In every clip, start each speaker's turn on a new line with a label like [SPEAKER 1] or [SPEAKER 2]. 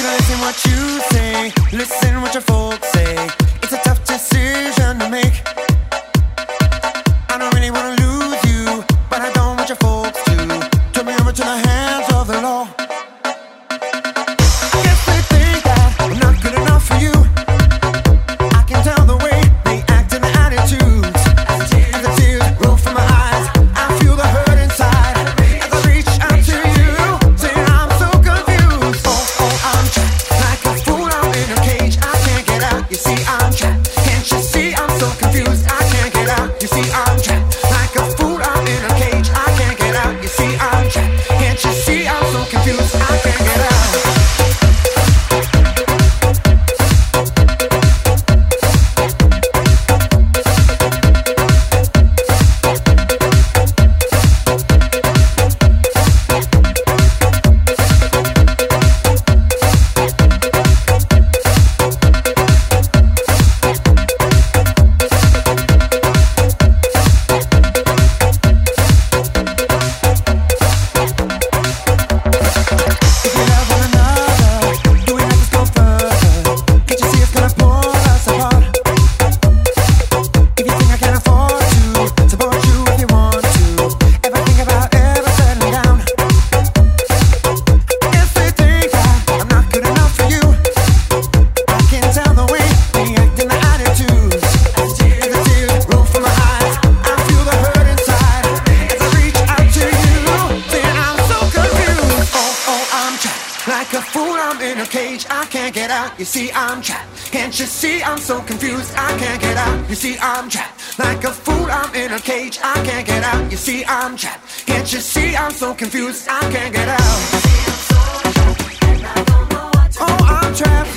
[SPEAKER 1] should I listen what you say? Listen what your folks say. It's a tough decision to make. I'm in a cage, I can't get out. You see, I'm trapped. Can't you see? I'm so confused, I can't get out. You see, I'm trapped. Like a fool, I'm in a cage, I can't get out. You see, I'm trapped. Can't you see? I'm so confused, I can't get out. Oh, I'm trapped.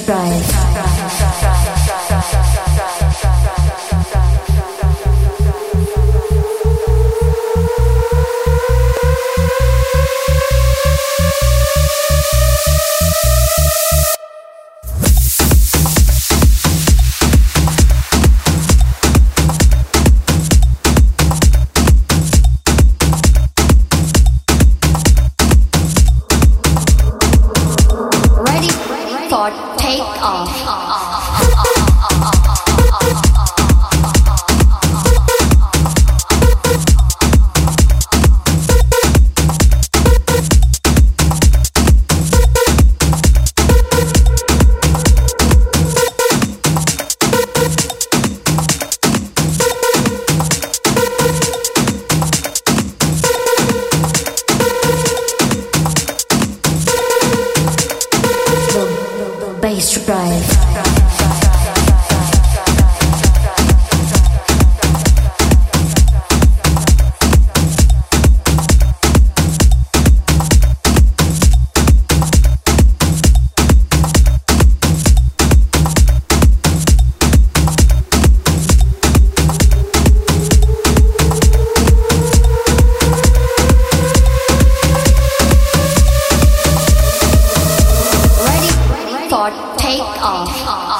[SPEAKER 2] te. Take off.